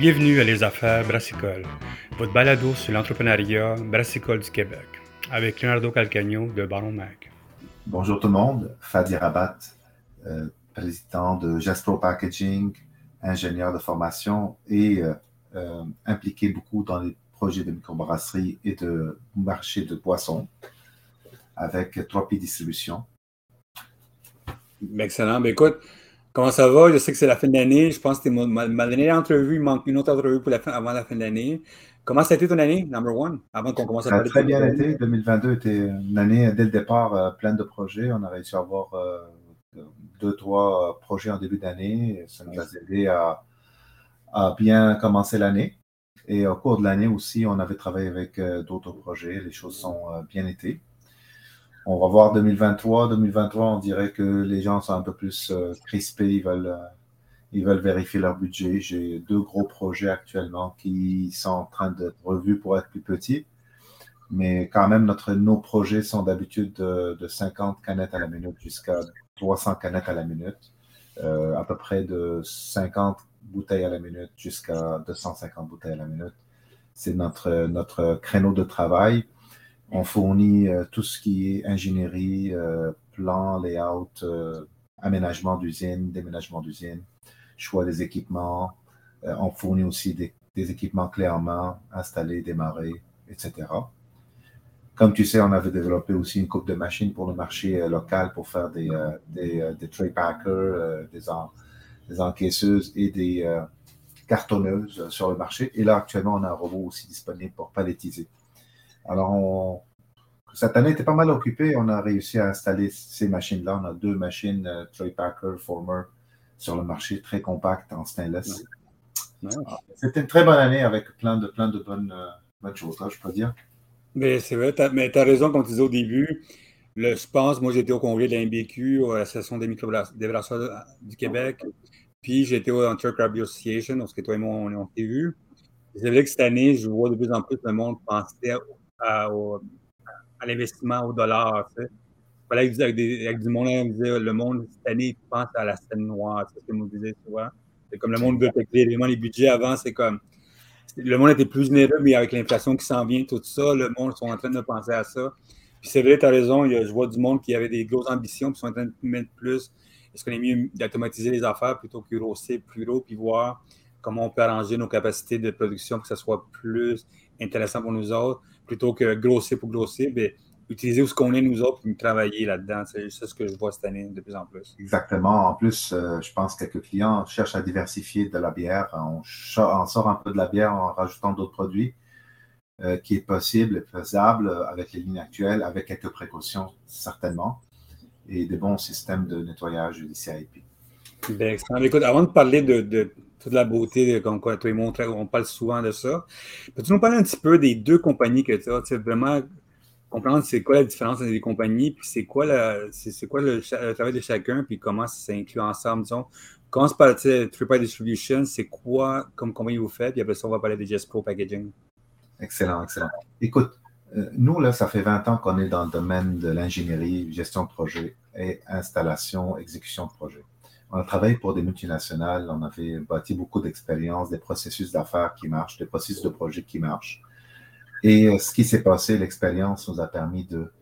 Bienvenue à Les Affaires Brassicole, votre balado sur l'entrepreneuriat brassicole du Québec, avec Leonardo Calcagno de Baron Mag. Bonjour tout le monde, Fadi Rabat, euh, président de Gestro Packaging, ingénieur de formation et euh, euh, impliqué beaucoup dans les projets de microbrasserie et de marché de boissons avec 3P Distribution. Excellent. Ben, écoute, comment ça va? Je sais que c'est la fin de l'année. Je pense que c'était ma, dernière entrevue. Il manque une autre entrevue pour la fin, avant la fin de l'année. Comment ça a été ton année, number one, avant qu'on commence à parler Très bien été. 2022 était une année, dès le départ, euh, pleine de projets. On a réussi à avoir euh, deux, trois projets en début d'année. Ça nous a aidé à, à bien commencer l'année. Et au cours de l'année aussi, on avait travaillé avec euh, d'autres projets. Les choses sont bien été. On va voir 2023. 2023, on dirait que les gens sont un peu plus euh, crispés. Ils veulent, euh, ils veulent vérifier leur budget. J'ai deux gros projets actuellement qui sont en train d'être revus pour être plus petits. Mais quand même, notre, nos projets sont d'habitude de, 50 canettes à la minute jusqu'à 300 canettes à la minute. Euh, à peu près de 50 bouteilles à la minute jusqu'à 250 bouteilles à la minute. C'est notre, notre créneau de travail. On fournit euh, tout ce qui est ingénierie, euh, plan, layout, euh, aménagement d'usine, déménagement d'usine, choix des équipements. on fournit aussi des, équipements clés en main, installés, démarrés, etc. Comme tu sais, on avait développé aussi une coupe de machines pour le marché local pour faire des, des, tray packers, des, encaisseuses et des cartonneuses sur le marché. Et là, actuellement, on a un robot aussi disponible pour palettiser. Alors, cette année était pas mal occupée. On a réussi à installer ces machines-là. On a deux machines euh, Tray Packer Former sur le marché, très compactes en stainless. C'était une très bonne année avec plein de, plein de bonnes, euh, choses, hein, je peux dire. Mais c'est vrai, mais tu as raison, comme tu disais au début. Le, je pense, moi, j'étais au congrès de l'IMBQ, à l'association des microbrasseurs du Québec. Puis j'étais au Intercrab Association, parce que toi et moi, on, on s'est vus. C'est vrai que cette année, je vois de plus en plus le monde penser à, l'investissement au dollar. Tu sais. Avec, avec, du monde, on disait, le monde, cette année, pense à la scène noire. C'est ce que nous disait souvent. C'est comme le monde veut Vraiment, les budgets avant, c'est comme. Le monde était plus généreux, mais avec l'inflation qui s'en vient, tout ça, le monde sont en train de penser à ça. Puis c'est vrai, tu as raison, il je vois du monde qui avait des grosses ambitions, puis sont en train de mettre plus. Est-ce qu'on est mieux d'automatiser les affaires plutôt que grosser plus gros, puis voir comment on peut arranger nos capacités de production pour que ça soit plus intéressant pour nous autres, plutôt que grossir pour grossir, mais utiliser ce qu'on est nous autres et travailler là-dedans. C'est ce que je vois cette année de plus en plus. Exactement. En plus, euh, je pense que quelques clients cherchent à diversifier de la bière. On, sort un peu de la bière en rajoutant d'autres produits, euh, qui est possible et faisable avec les lignes actuelles, avec quelques précautions, certainement, et des bons systèmes de nettoyage du CIP. Bien, Écoute, avant de parler de toute la beauté, comme toi et moi, on parle souvent de ça. Peux-tu nous parler un petit peu des deux compagnies que tu as, tu vraiment comprendre c'est quoi la différence entre les compagnies, puis c'est quoi, le, travail de chacun, puis comment ça s'inclut ensemble, disons. Commence par, Tripwire Distribution, c'est quoi comme compagnie vous faites, puis après ça, on va parler de Just Pro Packaging. Excellent, excellent. Écoute, euh, nous, là, ça fait 20 ans qu'on est dans le domaine de l'ingénierie, gestion de projet et installation, exécution de projet. On a travaillé pour des multinationales, on avait bâti beaucoup d'expérience, des processus d'affaires qui marchent, des processus de projet qui marchent. Et euh, ce qui s'est passé, l'expérience nous a permis de,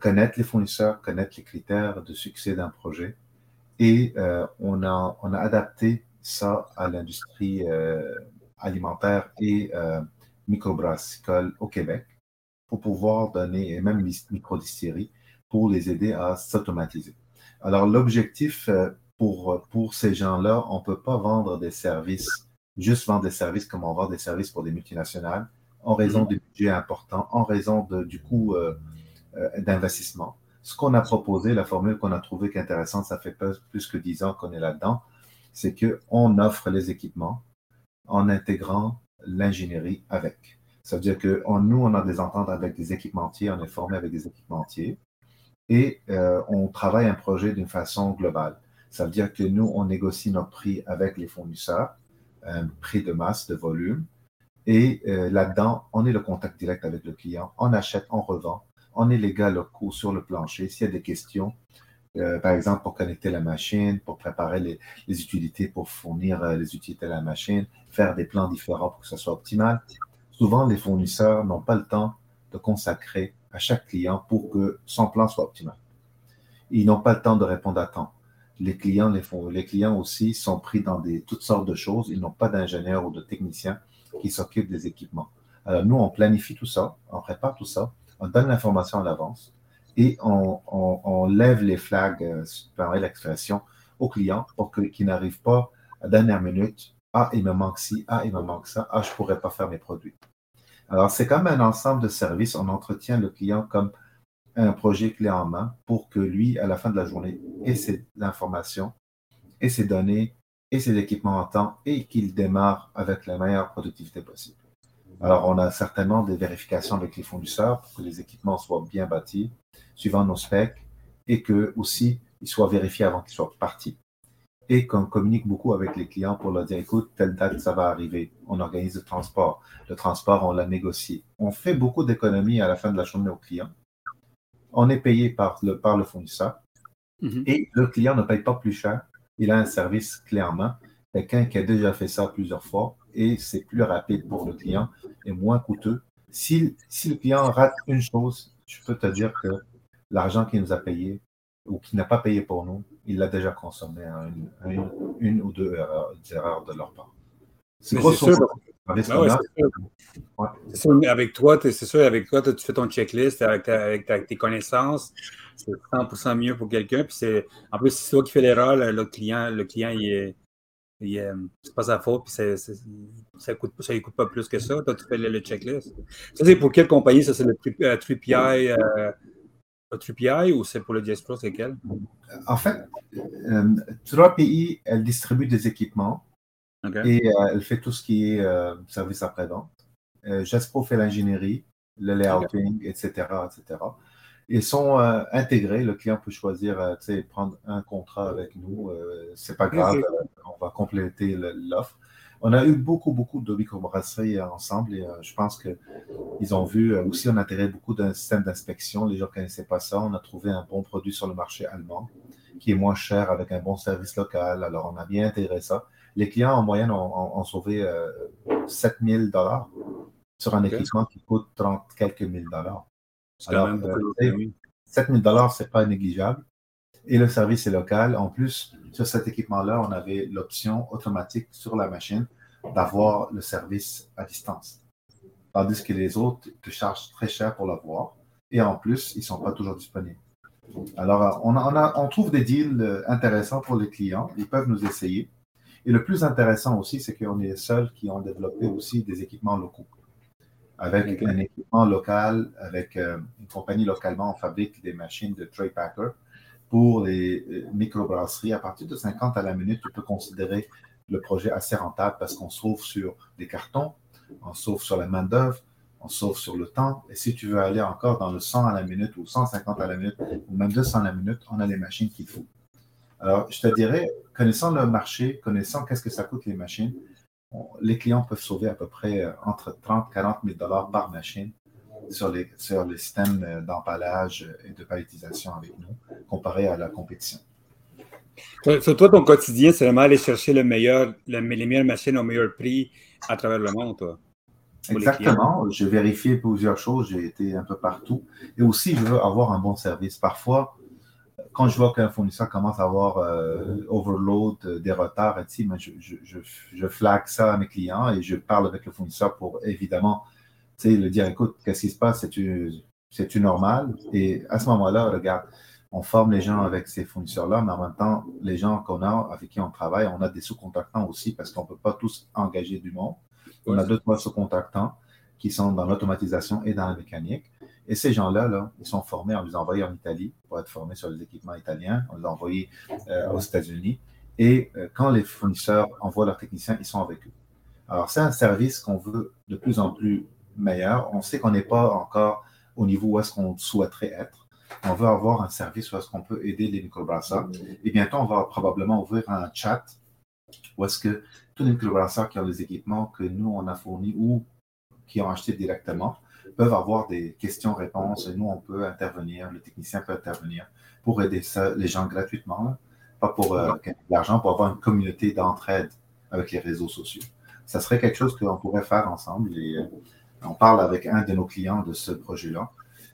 connaître les fournisseurs, connaître les critères de succès d'un projet. Et euh, on, a, adapté ça à l'industrie euh, alimentaire et microbrassicole au Québec pour pouvoir donner, et même microdistilleries, pour les aider à s'automatiser. Alors, l'objectif pour, pour ces gens-là, on ne peut pas vendre des services, juste vendre des services comme on vend des services pour des multinationales, en raison mhm. du budget important, en raison de, du coût euh, euh, d'investissement. Ce qu'on a proposé, la formule qu'on a trouvée qui est intéressante, ça fait plus que dix ans qu'on est là-dedans, c'est qu'on offre les équipements en intégrant l'ingénierie avec. Ça veut dire que nous, on a des ententes avec des équipementiers, on est formé avec des équipementiers et euh, on travaille un projet d'une façon globale. Ça veut dire que nous, on négocie notre prix avec les fournisseurs, un prix de masse, de volume. Et euh, là-dedans, on est le contact direct avec le client. On achète, on revend. On est les gars locaux sur le plancher. S'il y a des questions, euh, par exemple, pour connecter la machine, pour préparer les, utilités, pour fournir euh, les utilités à la machine, faire des plans différents pour que ça soit optimal. Souvent, les fournisseurs n'ont pas le temps de consacrer à chaque client pour que son plan soit optimal. Ils n'ont pas le temps de répondre à temps. Les clients, les, les clients aussi sont pris dans des, toutes sortes de choses. Ils n'ont pas d'ingénieurs ou de techniciens qui s'occupent des équipements. Alors, nous, on planifie tout ça, on prépare tout ça, on donne l'information à l'avance et on, lève les flags, euh, par l'expression, aux clients pour qu'ils n'arrivent pas à dernière minute. Ah, il me manque ci, ah, il me manque ça, ah, je ne pourrais pas faire mes produits. Alors, c'est comme un ensemble de services. On entretient le client comme un projet clé en main pour que lui, à la fin de la journée, ait ses informations, ait ses données, et ses équipements en temps et qu'il démarre avec la meilleure productivité possible. Alors, on a certainement des vérifications avec les fournisseurs pour que les équipements soient bien bâtis, suivant nos specs, et que aussi ils soient vérifiés avant qu'ils soient partis. Et qu'on communique beaucoup avec les clients pour leur dire, écoute, telle date, ça va arriver. On organise le transport. Le transport, on l'a négocié. On fait beaucoup d'économies à la fin de la journée aux clients. On est payé par le, par le fournisseur. Mm-hmm. Et le client ne paye pas plus cher. Il a un service main. Quelqu'un qui a déjà fait ça plusieurs fois et c'est plus rapide pour le client et moins coûteux. Si, si le client rate une chose, je peux te dire que l'argent qu'il nous a payé ou qu'il n'a pas payé pour nous, il l'a déjà consommé à une, ou deux erreurs, de leur part. C'est sûr. Avec toi, c'est sûr, avec toi, tu fais ton checklist avec, avec, tes connaissances? C'est 100% mieux pour quelqu'un. En plus, c'est toi qui fais l'erreur, le, client, le client, il est. c'est pas sa faute, puis ça ne coûte, ça coûte pas plus que ça. Toi, tu fais le, checklist. Ça, c'est pour quelle compagnie? Ça, c'est le euh, TriPI, euh, ou c'est pour le DS Pro, c'est quel? En fait, euh, 3PI, elle distribue des équipements et euh, elle fait tout ce qui est euh, service après-vente. Euh, Jaspro fait l'ingénierie, le layouting, etc., etc. Ils sont intégrés. Le client peut choisir, tu sais, prendre un contrat avec nous. c'est pas grave. on va compléter l'offre. On a eu beaucoup, beaucoup de microbrasseries ensemble et je pense qu'ils ont vu aussi, on a intégré beaucoup d'un système d'inspection. Les gens ne connaissaient pas ça. On a trouvé un bon produit sur le marché allemand qui est moins cher avec un bon service local. Alors, on a bien intégré ça les clients en moyenne ont, sauvé 7 000 dollars sur un équipement qui coûte 30 quelques mille dollars. Alors, 7 000 dollars, ce n'est pas négligeable. Et le service est local. En plus, sur cet équipement-là, on avait l'option automatique sur la machine d'avoir le service à distance. Tandis que les autres te chargent très cher pour l'avoir. Et en plus, ils ne sont pas toujours disponibles. Alors, on, on trouve des deals euh, intéressants pour les clients. Ils peuvent nous essayer. Et le plus intéressant aussi, c'est qu'on est les seuls qui ont développé aussi des équipements locaux. Avec un équipement local, avec euh, une compagnie localement, on fabrique des machines de tray packer pour les euh, microbrasseries. À partir de 50 à la minute, tu peux considérer le projet assez rentable parce qu'on sauve sur des cartons, on sauve sur la main-d'œuvre, on sauve sur le temps. Et si tu veux aller encore dans le 100 à la minute ou 150 à la minute ou même 200 à la minute, on a les machines qu'il faut. Alors, je te dirais, connaissant le marché, connaissant qu'est-ce que ça coûte les machines, les clients peuvent sauver à peu près euh, entre 30 et 40 000 dollars par machine sur les, sur les systèmes euh, d'empallage et de palettisation avec nous, comparé à la compétition. Sur toi, ton quotidien, c'est vraiment aller chercher le meilleur, les meilleures machines au meilleur prix à travers le monde, toi. Exactement. J'ai vérifié plusieurs choses. J'ai été un peu partout. Et aussi, je veux avoir un bon service. Parfois, quand je vois qu'un fournisseur commence à avoir euh, overload, euh, des retards, je, je, je, flague ça à mes clients et je parle avec le fournisseur pour évidemment le dire écoute, qu'est-ce qui se passe? C'est-tu normal? Et à ce moment-là, regarde, on forme les gens avec ces fournisseurs-là, mais en même temps, les gens qu'on a, avec qui on travaille, on a des sous-contractants aussi parce qu'on ne peut pas tous engager du monde. On a deux, trois sous-contractants qui sont dans l'automatisation et dans la mécanique. Et ces gens-là, là, ils sont formés, on les a envoyés en Italie pour être formés sur les équipements italiens, on les a envoyés euh, aux États-Unis. Et euh, quand les fournisseurs envoient leurs techniciens, ils sont avec eux. Alors, c'est un service qu'on veut de plus en plus meilleur. On sait qu'on n'est pas encore au niveau où est-ce qu'on souhaiterait être. On veut avoir un service où est-ce qu'on peut aider les microbrasseurs. Et bientôt, on va probablement ouvrir un chat où est-ce que tous les microbrasseurs qui ont les équipements que nous, on a fournis ou qui ont acheté directement peuvent avoir des questions-réponses et nous, on peut intervenir, le technicien peut intervenir pour aider les gens gratuitement, pas pour euh, l'argent, pour avoir une communauté d'entraide avec les réseaux sociaux. Ça serait quelque chose qu'on pourrait faire ensemble et euh, on parle avec un de nos clients de ce projet-là.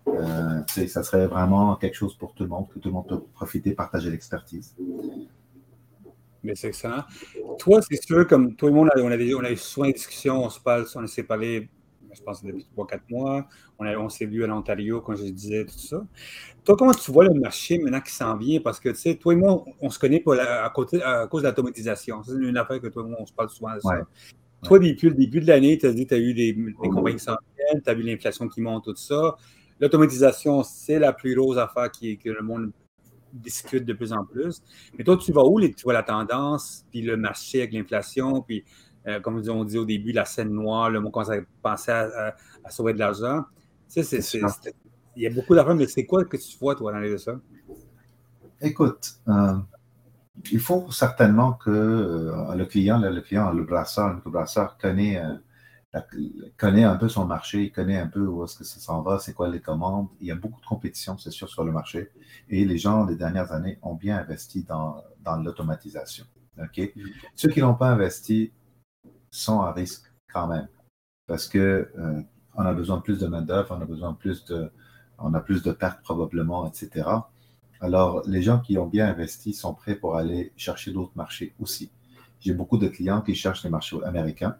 Euh, ça serait vraiment quelque chose pour tout le monde, que tout le monde peut profiter, partager l'expertise. Mais c'est excellent. Toi, c'est sûr, comme tout le monde, on a, on a eu souvent des discussions, on se parle, on s'est parlé je pense, depuis 3-4 mois. On, on s'est vu à l'Ontario, quand je disais, tout ça. Toi, comment tu vois le marché maintenant qui s'en vient? Parce que, tu sais, toi et moi, on, se connaît à, côté, à cause de l'automatisation. C'est une affaire que toi et moi, on se parle souvent de ça. Toi, depuis le début de l'année, tu as dit que tu as eu des, des compagnies qui s'en viennent, tu as vu l'inflation qui monte, tout ça. L'automatisation, c'est la plus grosse affaire qui, que le monde discute de plus en plus. Mais toi, tu vas où? Tu vois la tendance, puis le marché avec l'inflation, puis euh, comme on dit au début, la scène noire, le monde commence à penser à, sauver de l'argent. Tu sais, il y a beaucoup d'argent, mais c'est quoi que tu vois, toi, dans les ça? Écoute, euh, il faut certainement que euh, le client, le, client, le brasseur, le brasseur connaît, connaît un peu son marché, il connaît un peu où est-ce que ça s'en va, c'est quoi les commandes. Il y a beaucoup de compétition, c'est sûr, sur le marché. Et les gens, les dernières années, ont bien investi dans, dans l'automatisation. OK? Mm. Ceux qui n'ont pas investi, sont à risque quand même. Parce que euh, on a besoin de plus de main-d'œuvre, on a besoin de plus de, on a plus de pertes probablement, etc. Alors, les gens qui ont bien investi sont prêts pour aller chercher d'autres marchés aussi. J'ai beaucoup de clients qui cherchent les marchés américains.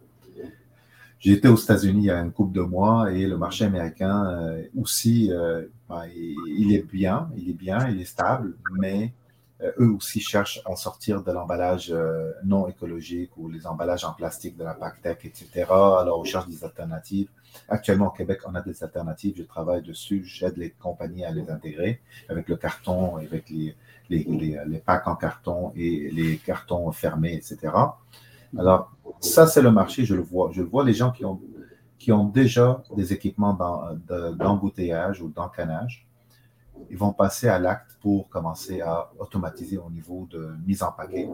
J'étais aux États-Unis il y a une couple de mois et le marché américain euh, aussi, euh, ben, il, est bien, il est bien, il est stable, mais eux aussi cherchent à sortir de l'emballage euh, non écologique ou les emballages en plastique de la PACTEC, etc. Alors, on cherche des alternatives. Actuellement, au Québec, on a des alternatives. Je travaille dessus. J'aide les compagnies à les intégrer avec le carton, avec les, les, les, packs en carton et les cartons fermés, etc. Alors, ça, c'est le marché, je le vois. Je vois les gens qui ont, qui ont déjà des équipements d'embouteillage ou d'encanage ils vont passer à l'acte pour commencer à automatiser au niveau de mise en paquet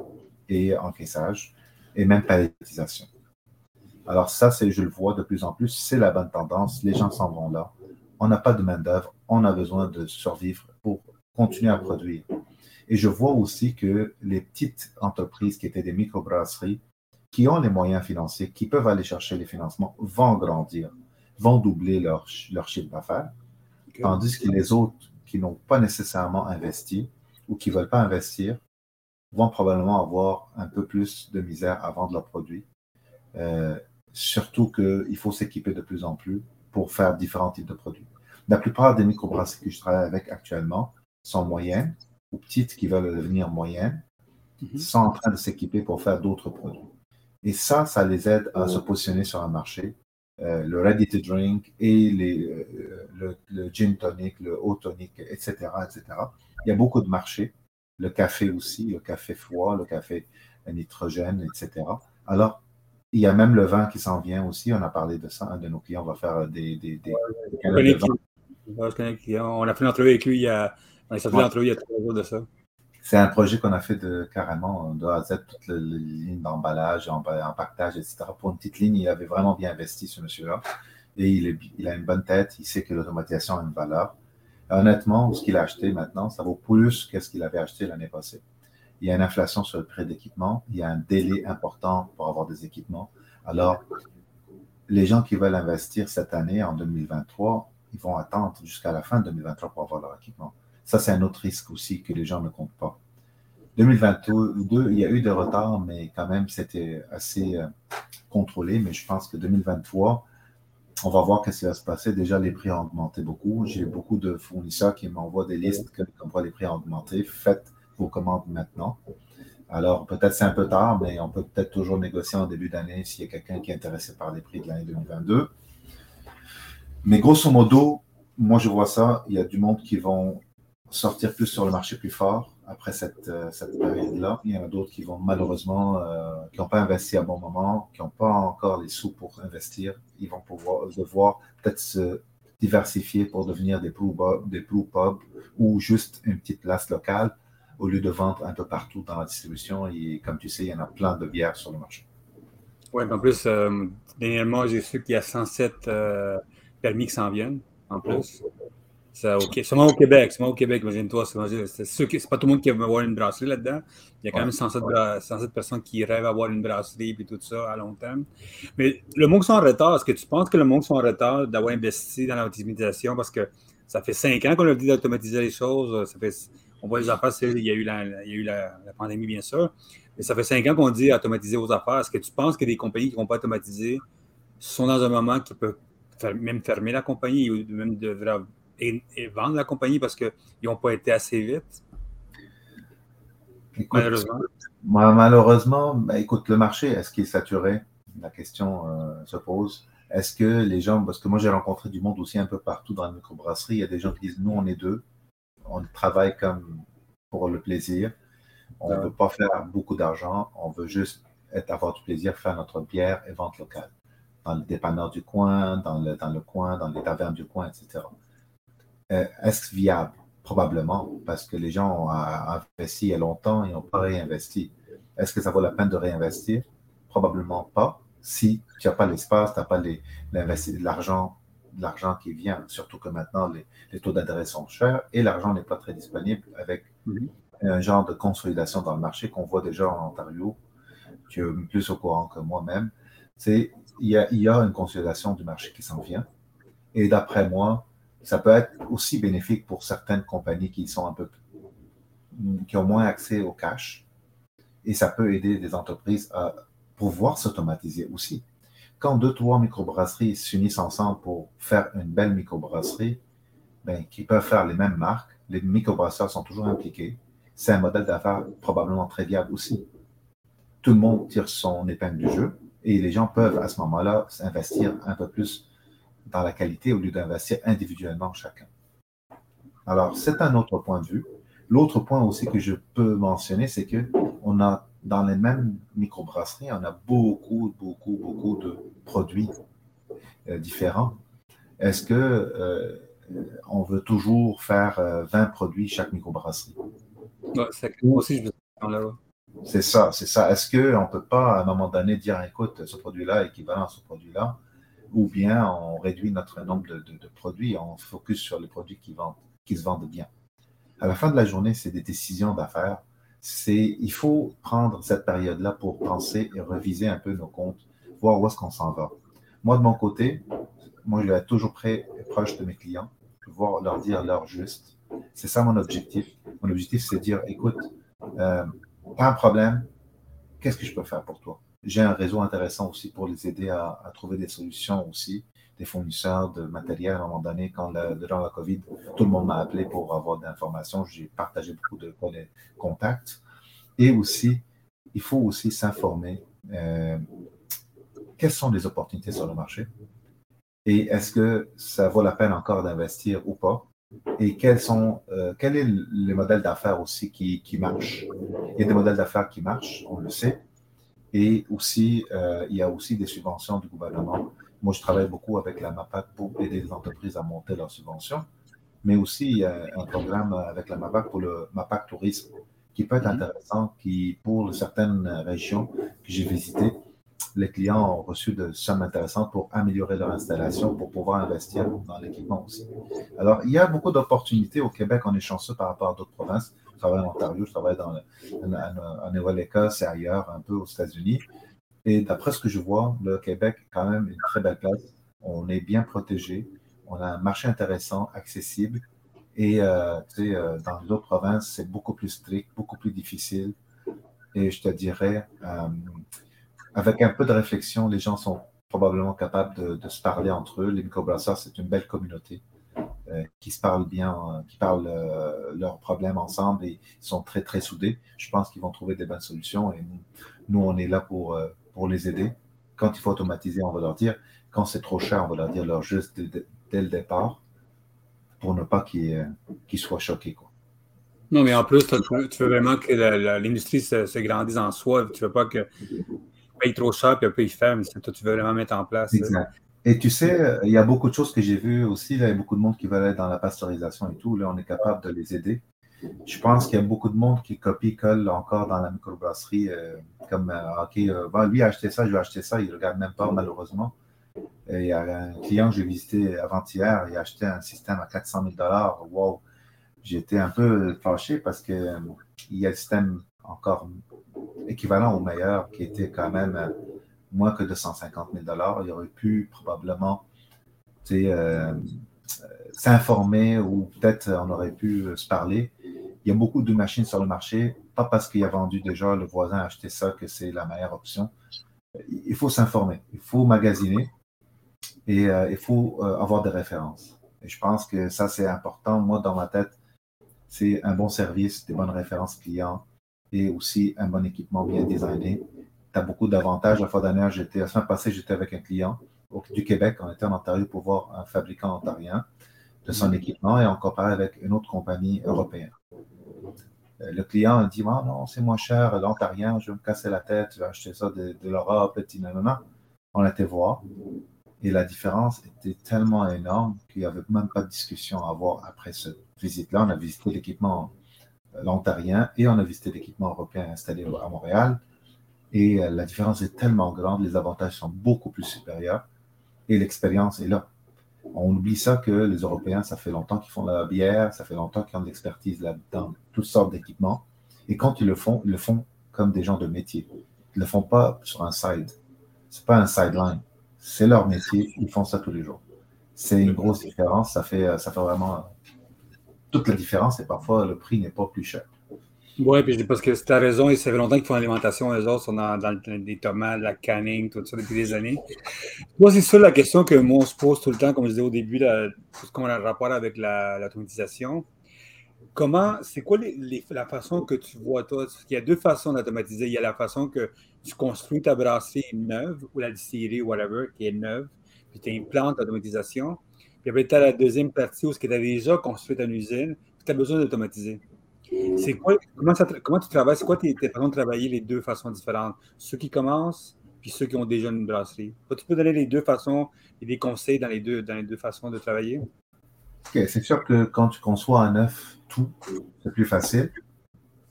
et encaissage et même palettisation. Alors ça, c'est, je le vois de plus en plus, c'est la bonne tendance. Les gens s'en vont là. On n'a pas de main-d'œuvre. On a besoin de survivre pour continuer à produire. Et je vois aussi que les petites entreprises qui étaient des microbrasseries, qui ont les moyens financiers, qui peuvent aller chercher les financements, vont grandir, vont doubler leur, leur chiffre d'affaires, tandis que les autres qui n'ont pas nécessairement investi ou qui ne veulent pas investir vont probablement avoir un peu plus de misère à vendre leurs produits. Euh, surtout qu'il faut s'équiper de plus en plus pour faire différents types de produits. La plupart des microbrasseries que je travaille avec actuellement sont moyennes ou petites qui veulent devenir moyennes, mhm. sont en train de s'équiper pour faire d'autres produits. Et ça, ça les aide à se positionner sur un marché euh, le ready to drink et les, euh, le, gin tonic, le haut tonic, etc., etc. Il y a beaucoup de marchés. Le café aussi, le café froid, le café nitrogène, etc. Alors, il y a même le vin qui s'en vient aussi. On a parlé de ça. Un de nos clients va faire des. des, des, on, a fait une entrevue avec lui il y a. On a sorti l'entrevue il y a trois jours de ça. C'est un projet qu'on a fait de carrément de A à Z, toutes les, lignes d'emballage, en, pactage, etc. Pour une petite ligne, il avait vraiment bien investi, ce monsieur-là. Et il, il, a une bonne tête, il sait que l'automatisation a une valeur. honnêtement, ce qu'il a acheté maintenant, ça vaut plus que ce qu'il avait acheté l'année passée. Il y a une inflation sur le prix d'équipement, il y a un délai important pour avoir des équipements. Alors, les gens qui veulent investir cette année, en 2023, ils vont attendre jusqu'à la fin de 2023 pour avoir leur équipement. Ça, c'est un autre risque aussi que les gens ne comptent pas. 2022, il y a eu des retards, mais quand même, c'était assez euh, contrôlé. Mais je pense que 2023, on va voir ce qui va se passer. Déjà, les prix ont augmenté beaucoup. J'ai beaucoup de fournisseurs qui m'envoient des listes comme quoi les prix ont augmenté. Faites vos commandes maintenant. Alors, peut-être c'est un peu tard, mais on peut peut-être toujours négocier en début d'année s'il y a quelqu'un qui est intéressé par les prix de l'année 2022. Mais grosso modo, moi, je vois ça. Il y a du monde qui vont sortir plus sur le marché plus fort après cette, euh, cette période-là. Il y en a d'autres qui vont malheureusement, euh, qui n'ont pas investi à bon moment, qui n'ont pas encore les sous pour investir. Ils vont pouvoir devoir peut-être se diversifier pour devenir des brew, des pubs ou juste une petite place locale au lieu de vendre un peu partout dans la distribution. Et comme tu sais, il y en a plein de bières sur le marché. Oui, en plus, euh, dernièrement, j'ai su qu'il y a 107 permis qui s'en viennent en plus. Ça, OK. Seulement au Québec. Seulement au Québec, imagine-toi. C'est pas tout le monde qui veut avoir une brasserie là-dedans. Il y a quand même 107, personnes qui rêvent d'avoir une brasserie et tout ça à long terme. Mais le monde qui sont en retard, est-ce que tu penses que le monde qui sont en retard d'avoir investi dans l'automatisation parce que ça fait cinq ans qu'on a dit d'automatiser les choses. Ça fait, on voit les affaires, il y a eu, la, il y a eu la, pandémie, bien sûr. Mais ça fait cinq ans qu'on dit automatiser vos affaires. Est-ce que tu penses que des compagnies qui ne vont pas automatiser sont dans un moment qui peuvent même fermer la compagnie ou même devraient et, vendre la compagnie parce qu'ils n'ont pas été assez vite? malheureusement. Malheureusement, ben, écoute, le marché, est-ce qu'il est saturé? La question euh, se pose. Est-ce que les gens, parce que moi j'ai rencontré du monde aussi un peu partout dans la microbrasserie, il y a des gens qui disent nous on est deux, on travaille comme pour le plaisir, on ne veut pas faire beaucoup d'argent, on veut juste être, avoir du plaisir, faire notre bière et vente locale. Dans le dépanneur du coin, dans le, dans le coin, dans les tavernes du coin, etc. Euh, est-ce viable? Probablement, parce que les gens ont investi il y a longtemps et n'ont pas réinvesti. Est-ce que ça vaut la peine de réinvestir? Probablement pas. Si tu n'as pas l'espace, tu n'as pas l'argent l'argent qui vient, surtout que maintenant les, taux d'intérêt sont chers et l'argent n'est pas très disponible avec mhm. un genre de consolidation dans le marché qu'on voit déjà en Ontario. Tu es plus au courant que moi-même. Il y, a, il y a une consolidation du marché qui s'en vient. Et d'après moi, ça peut être aussi bénéfique pour certaines compagnies qui sont un peu qui ont moins accès au cash. Et ça peut aider des entreprises à pouvoir s'automatiser aussi. Quand deux, trois microbrasseries s'unissent ensemble pour faire une belle microbrasserie, ben, qui peuvent faire les mêmes marques, les microbrasseurs sont toujours impliqués. C'est un modèle d'affaires probablement très viable aussi. Tout le monde tire son épingle du jeu et les gens peuvent à ce moment-là s'investir un peu plus dans la qualité au lieu d'investir individuellement chacun. Alors, c'est un autre point de vue. L'autre point aussi que je peux mentionner, c'est que on a dans les mêmes microbrasseries, on a beaucoup, beaucoup, beaucoup de produits euh, différents. Est-ce que euh, on veut toujours faire 20 euh, produits chaque microbrasserie? c'est ça, c'est ça. Est-ce qu'on ne peut pas, à un moment donné, dire, écoute, ce produit-là est équivalent à ce produit-là, ou bien on réduit notre nombre de, produits, on focus sur les produits qui, vendent, qui se vendent bien. À la fin de la journée, c'est des décisions d'affaires. C'est, il faut prendre cette période-là pour penser et reviser un peu nos comptes, voir où est-ce qu'on s'en va. Moi, de mon côté, moi, je vais être toujours proche de mes clients, pouvoir leur dire leur juste. C'est ça mon objectif. Mon objectif, c'est de dire, écoute, euh, pas un problème, qu'est-ce que je peux faire pour toi? J'ai un réseau intéressant aussi pour les aider à, trouver des solutions aussi, des fournisseurs de matériel à un moment donné. Quand durant la COVID, tout le monde m'a appelé pour avoir des informations. J'ai partagé beaucoup de contacts. Et aussi, il faut aussi s'informer. Euh, quelles sont les opportunités sur le marché? Et est-ce que ça vaut la peine encore d'investir ou pas? Et quels sont, euh, quel est le modèle d'affaires aussi qui, qui marche? Il y a des modèles d'affaires qui marchent, on le sait, et aussi, euh, il y a aussi des subventions du gouvernement. Moi, je travaille beaucoup avec la MAPAC pour aider les entreprises à monter leurs subventions. Mais aussi, il y a un programme avec la MAPAC pour le MAPAC Tourisme qui peut être mhm. intéressant, qui, pour certaines régions que j'ai visitées, les clients ont reçu de sommes intéressantes pour améliorer leur installation, pour pouvoir investir dans l'équipement aussi. Alors, il y a beaucoup d'opportunités au Québec. On est chanceux par rapport à d'autres provinces. Je travaille en Ontario, je travaille dans en Nouvelle-Écosse et ailleurs, un peu aux États-Unis. Et d'après ce que je vois, le Québec est quand même une très belle place. On est bien protégé. On a un marché intéressant, accessible. Et euh, tu sais, euh, dans d'autres provinces, c'est beaucoup plus strict, beaucoup plus difficile. Et je te dirais, euh, avec un peu de réflexion, les gens sont probablement capables de, se parler entre eux. Les microbrasseurs, c'est une belle communauté qui se parlent bien, euh, qui parlent euh, leurs problèmes ensemble et ils sont très, très soudés. Je pense qu'ils vont trouver des bonnes solutions et nous, on est là pour, pour les aider. Quand il faut automatiser, on va leur dire. Quand c'est trop cher, on va leur dire leur juste dès, le départ pour ne pas qu'ils soient choqués. Quoi. Non, mais en plus, tu veux vraiment que l'industrie se, se, grandisse en soi. Tu veux pas que paye trop cher, puis après il ferme. C'est toi, tu veux vraiment mettre en place. Exact. Et tu sais, il y a beaucoup de choses que j'ai vues aussi. Là, il y a beaucoup de monde qui veulent être dans la pasteurisation et tout. Là, on est capable de les aider. Je pense qu'il y a beaucoup de monde qui copie-colle encore dans la microbrasserie, euh, comme euh, OK, euh, lui a acheté ça, je vais acheter ça. Il ne regarde même pas, malheureusement. il y a un client que j'ai visité avant-hier, il a acheté un système à 400 000 dollars. Wow! J'étais un peu fâché parce qu'il euh, y a un système encore équivalent au meilleur qui était quand même euh, moins que 250 000 dollars. Il aurait pu probablement euh, s'informer ou peut-être on aurait pu se parler. Il y a beaucoup de machines sur le marché, pas parce qu'il a vendu déjà, le voisin a acheté ça que c'est la meilleure option. Il faut s'informer, il faut magasiner et euh, il faut euh, avoir des références. Et je pense que ça, c'est important. Moi, dans ma tête, c'est un bon service, des bonnes références clients et aussi un bon équipement bien designé. Tu as beaucoup d'avantages. La fois dernière, j'étais, la semaine passée, j'étais avec un client du Québec. On était en Ontario pour voir un fabricant ontarien de son équipement et on comparait avec une autre compagnie européenne. Euh, le client dit ah, Non, c'est moins cher, l'ontarien, je vais me casser la tête, je vais acheter ça de, de l'Europe, petit nanana. On a été voir. Et la différence était tellement énorme qu'il n'y avait même pas de discussion à avoir après cette visite-là. On a visité l'équipement euh, l'ontarien et on a visité l'équipement européen installé à Montréal. Et euh, la différence est tellement grande, les avantages sont beaucoup plus supérieurs et l'expérience est là. On oublie ça que les Européens, ça fait longtemps qu'ils font la bière, ça fait longtemps qu'ils ont de l'expertise là-dedans, toutes sortes d'équipements. Et quand ils le font, ils le font comme des gens de métier. Ils ne le font pas sur un side. Ce n'est pas un sideline c'est leur métier, ils font ça tous les jours. C'est une grosse différence, ça fait, ça fait vraiment toute la différence et parfois le prix n'est pas plus cher. Oui, puis parce que tu as raison, et ça fait longtemps qu'ils font l'alimentation, les autres sont dans, dans, les tomates, la canning, tout ça depuis des années. Moi, c'est ça la question que moi on se pose tout le temps, comme je disais au début, tout a un rapport avec l'automatisation. Comment, c'est quoi la façon que tu vois, toi? Il y a deux façons d'automatiser. Il y a la façon que tu construis ta brasserie neuve ou la distillerie, whatever, qui est neuve, puis tu implantes l'automatisation. Puis après, tu as la deuxième partie où tu as déjà construit ta usine, puis tu as besoin d'automatiser. C'est quoi, comment, comment, tu travailles? C'est quoi tes, façons de travailler les deux façons différentes? Ceux qui commencent, puis ceux qui ont déjà une brasserie. Tu peux donner les deux façons et des conseils dans les deux, dans les deux façons de travailler? c'est sûr que quand tu conçois un œuf, tout, c'est plus facile.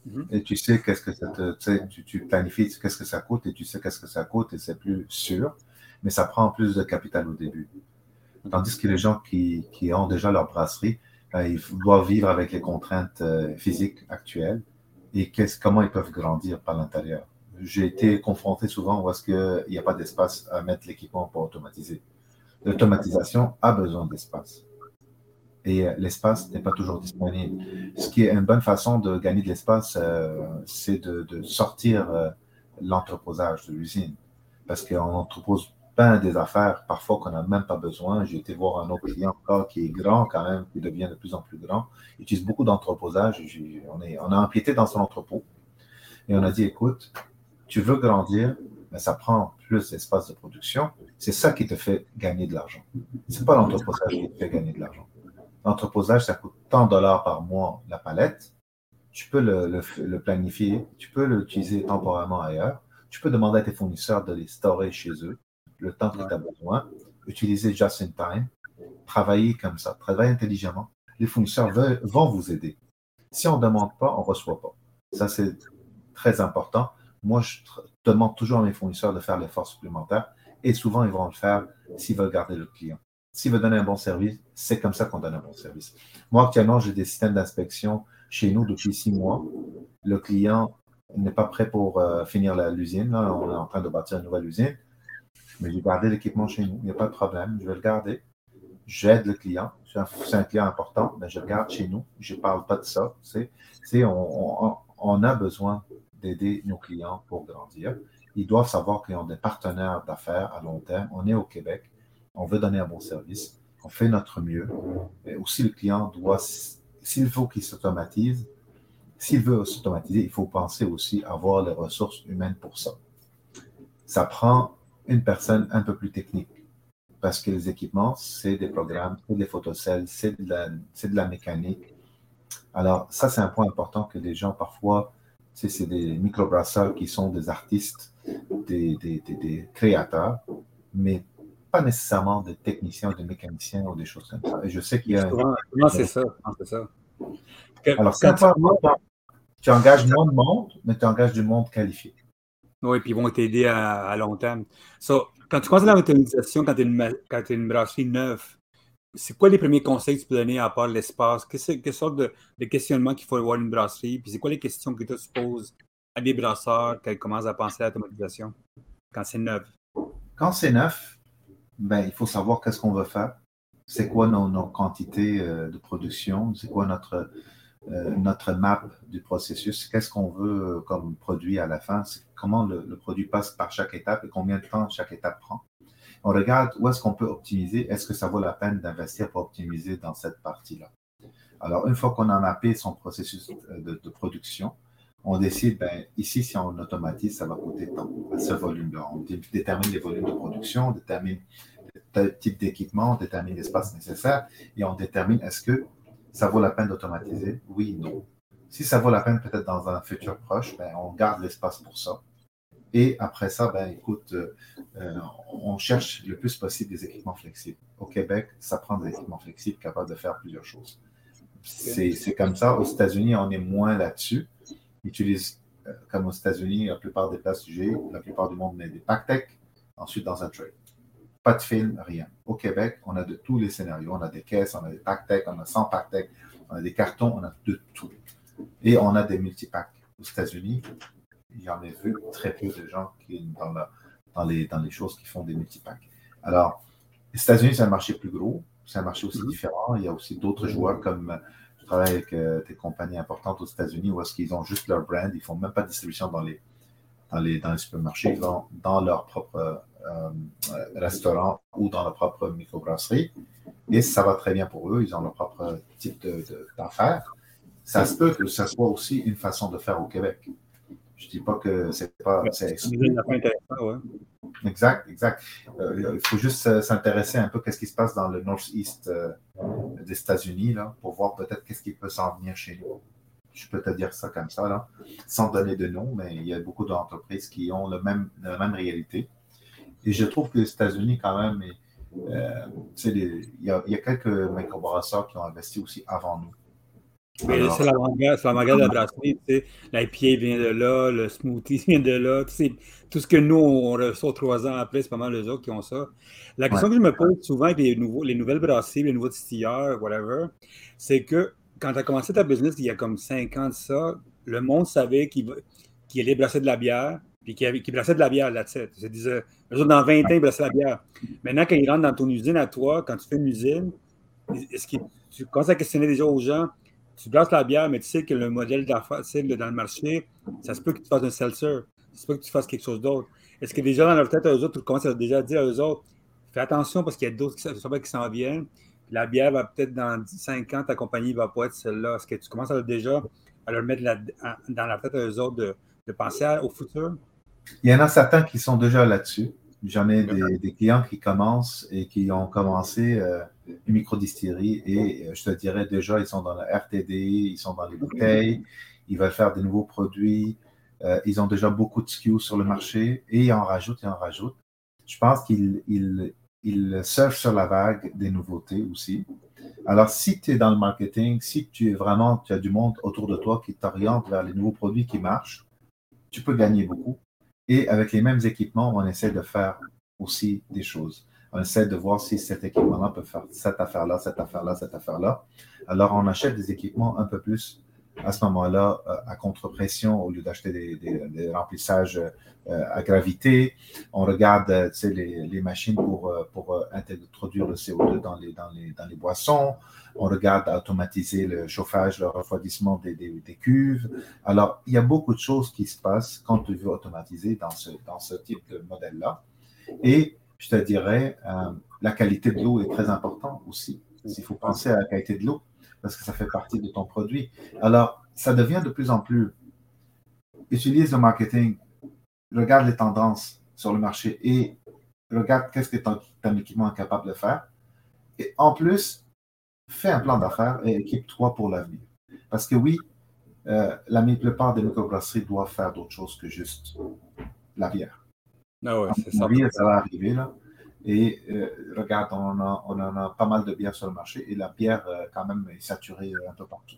Mhm. Et tu sais qu'est-ce que ça te, tu, tu planifies qu'est-ce que ça coûte et tu sais qu'est-ce que ça coûte et c'est plus sûr, mais ça prend plus de capital au début. Tandis que les gens qui, qui ont déjà leur brasserie, ils doivent vivre avec les contraintes euh, physiques actuelles et comment ils peuvent grandir par l'intérieur? J'ai été confronté souvent où est-ce qu'il n'y a pas d'espace à mettre l'équipement pour automatiser. L'automatisation a besoin d'espace et euh, l'espace n'est pas toujours disponible. Ce qui est une bonne façon de gagner de l'espace, euh, c'est de, sortir euh, l'entreposage de l'usine. Parce qu'on n'entrepose pas des affaires parfois qu'on n'a même pas besoin. J'ai été voir un autre client encore qui est grand quand même, qui devient de plus en plus grand. Il utilise beaucoup d'entreposage. On, on a empiété dans son entrepôt et on a dit, écoute, tu veux grandir, mais ça prend plus d'espace de production. C'est ça qui te fait gagner de l'argent. Ce n'est pas l'entreposage qui te fait gagner de l'argent. L'entreposage, ça coûte tant de dollars par mois la palette. Tu peux le, planifier, tu peux l'utiliser temporairement ailleurs. Tu peux demander à tes fournisseurs de les storer chez eux le temps que tu as besoin. Utiliser just in time. Travailler comme ça, travailler intelligemment. Les fournisseurs vont vous aider. Si on ne demande pas, on ne reçoit pas. Ça, c'est très important. Moi, je demande toujours à mes fournisseurs de faire l'effort supplémentaire et souvent, ils vont le faire s'ils veulent garder le client. S'il veut donner un bon service, c'est comme ça qu'on donne un bon service. Moi, actuellement, j'ai des systèmes d'inspection chez nous depuis six mois. Le client n'est pas prêt pour euh, finir l'usine. On est en train de bâtir une nouvelle usine. Mais j'ai gardé l'équipement chez nous. Il n'y a pas de problème. Je vais le garder. J'aide le client. C'est un, client important, mais je le garde chez nous. Je ne parle pas de ça. C'est, on, on a besoin d'aider nos clients pour grandir. Ils doivent savoir qu'ils ont des partenaires d'affaires à long terme. On est au Québec on veut donner un bon service, on fait notre mieux. Mais aussi, le client doit, s'il faut qu'il s'automatise, s'il veut s'automatiser, il faut penser aussi à avoir les ressources humaines pour ça. Ça prend une personne un peu plus technique parce que les équipements, c'est des programmes, c'est des photocelles, c'est de, la, de la mécanique. Alors, ça, c'est un point important que les gens, parfois, c'est des microbrasseurs qui sont des artistes, des, des, des créateurs, mais pas nécessairement de techniciens ou de mécaniciens ou des choses comme ça. Et je sais qu'il y a. Non, c'est ça. C'est ça. Alors, quand tu, tu engages moins de monde, mais tu engages du monde qualifié. Oui, puis ils vont t'aider à, long terme. quand tu commences dans l'automatisation, quand tu es, une brasserie neuve, c'est quoi les premiers conseils que tu peux donner à part l'espace? Quelle sorte de, questionnement qu'il faut avoir une brasserie? Puis c'est quoi les questions que tu poses à des brasseurs quand ils commencent à penser à l'automatisation? Quand c'est neuf? Quand c'est neuf, ben, il faut savoir qu'est-ce qu'on veut faire. C'est quoi nos, quantités euh, de production? C'est quoi notre, euh, notre map du processus? Qu'est-ce qu'on veut euh, comme produit à la fin? Comment le, produit passe par chaque étape et combien de temps chaque étape prend? On regarde où est-ce qu'on peut optimiser. Est-ce que ça vaut la peine d'investir pour optimiser dans cette partie-là? Alors, une fois qu'on a mappé son processus de, production, on décide, ben, ici, si on automatise, ça va coûter tant à ce volume-là. On détermine les volumes de production, on détermine le type d'équipement, on détermine l'espace nécessaire et on détermine est-ce que ça vaut la peine d'automatiser? Oui, non. Si ça vaut la peine, peut-être dans un futur proche, ben, on garde l'espace pour ça. Et après ça, ben, écoute, euh, euh, on cherche le plus possible des équipements flexibles. Au Québec, ça prend des équipements flexibles capables de faire plusieurs choses. C'est comme ça. Aux États-Unis, on est moins là-dessus. Ils utilisent, euh, comme aux États-Unis, la plupart des places UG, la plupart du monde met des tech, ensuite dans un tray. Pas de film, rien. Au Québec, on a de tous les scénarios. On a des caisses, on a des tech, on a 100 tech, on a des cartons, on a de tout. Et on a des multipacks. Aux États-Unis, il y en a vu très peu de gens qui, dans, dans, les, dans les choses qui font des multipacks. Alors, les États-Unis, c'est un marché plus gros, c'est un marché aussi mhm. différent. Il y a aussi d'autres joueurs comme je travaille avec euh, des compagnies importantes aux États-Unis où est-ce qu'ils ont juste leur brand, ils ne font même pas de distribution dans les, dans les, dans les supermarchés, vont dans leur propre euh, restaurant ou dans leur propre microbrasserie. Et ça va très bien pour eux, ils ont leur propre type d'affaires. ça se peut que ce soit aussi une façon de faire au Québec. Je ne dis pas que c'est pas. C'est Exact, exact. Euh, il faut juste euh, s'intéresser un peu à ce qui se passe dans le Northeast euh, des États-Unis pour voir peut-être qu'est-ce qui peut s'en venir chez nous. Je peux te dire ça comme ça, là, sans donner de nom, mais il y a beaucoup d'entreprises qui ont le même, la même réalité. Et je trouve que les États-Unis, quand même, il, y a, y a quelques microbrasseurs qui ont investi aussi avant nous. Mais c'est la manga, de la brasserie, tu sais. L'IPA vient de là, le smoothie vient de là. Tu sais, tout ce que nous, on reçoit trois ans après, c'est pas mal les autres qui ont ça. La question que je me pose souvent avec les, nouveaux, les nouvelles brasseries, les nouveaux distilleurs, whatever, c'est que quand tu as commencé ta business il y a comme cinq ans de ça, le monde savait qu'il allait brasser de la bière, puis qu'il qu brassait de la bière là-dessus. Ils disaient, dans 20 ans, ils brassaient de la bière. Maintenant, quand ils rentrent dans ton usine à toi, quand tu fais une usine, est-ce que tu commences à questionner déjà aux gens, tu brasses la bière, mais tu sais que le modèle d'affaires, dans le marché, ça se peut que tu fasses un seltzer. Ça se peut que tu fasses quelque chose d'autre. Est-ce que déjà dans leur tête, eux autres, tu commences à déjà dire à eux autres, fais attention parce qu'il y a d'autres qui s'en viennent. La bière va peut-être dans 5 ans, ta compagnie va pas être celle-là. Est-ce que tu commences à déjà à leur mettre dans la tête à eux autres de, de penser au futur? Il y en a certains qui sont déjà là-dessus. J'en ai des, clients qui commencent et qui ont commencé euh, une microdistillerie et euh, je te dirais déjà, ils sont dans la RTD, ils sont dans les bouteilles, ils veulent faire des nouveaux produits, euh, ils ont déjà beaucoup de SKUs sur le marché et ils en rajoutent, ils en rajoutent. Je pense qu'ils ils, ils surfent sur la vague des nouveautés aussi. Alors, si tu es dans le marketing, si tu es vraiment, tu as du monde autour de toi qui t'oriente vers les nouveaux produits qui marchent, tu peux gagner beaucoup. Et avec les mêmes équipements, on essaie de faire aussi des choses. On essaie de voir si cet équipement-là peut faire cette affaire-là, cette affaire-là, cette affaire-là. Alors, on achète des équipements un peu plus à ce moment-là euh, à contre-pression au lieu d'acheter des, remplissages euh, à gravité. On regarde euh, les, machines pour, introduire le CO2 dans les, boissons. On regarde automatiser le chauffage, le refroidissement des, cuves. Alors, il y a beaucoup de choses qui se passent quand tu veux automatiser dans ce type de modèle-là. Et je te dirais, la qualité de l'eau est très importante aussi. Il faut penser à la qualité de l'eau parce que ça fait partie de ton produit. Alors, ça devient de plus en plus. Utilise le marketing, regarde les tendances sur le marché et regarde qu'est-ce que ton, équipement est capable de faire. Et en plus, fais un plan d'affaires et équipe-toi pour l'avenir. Parce que oui, euh, la plupart des microbrasseries doivent faire d'autres choses que juste la bière. Ah ouais, c'est ça. La bière, ça va arriver là. Et euh, regarde, on, on, en a pas mal de bières sur le marché et la bière, euh, quand même, est saturée euh, un peu partout.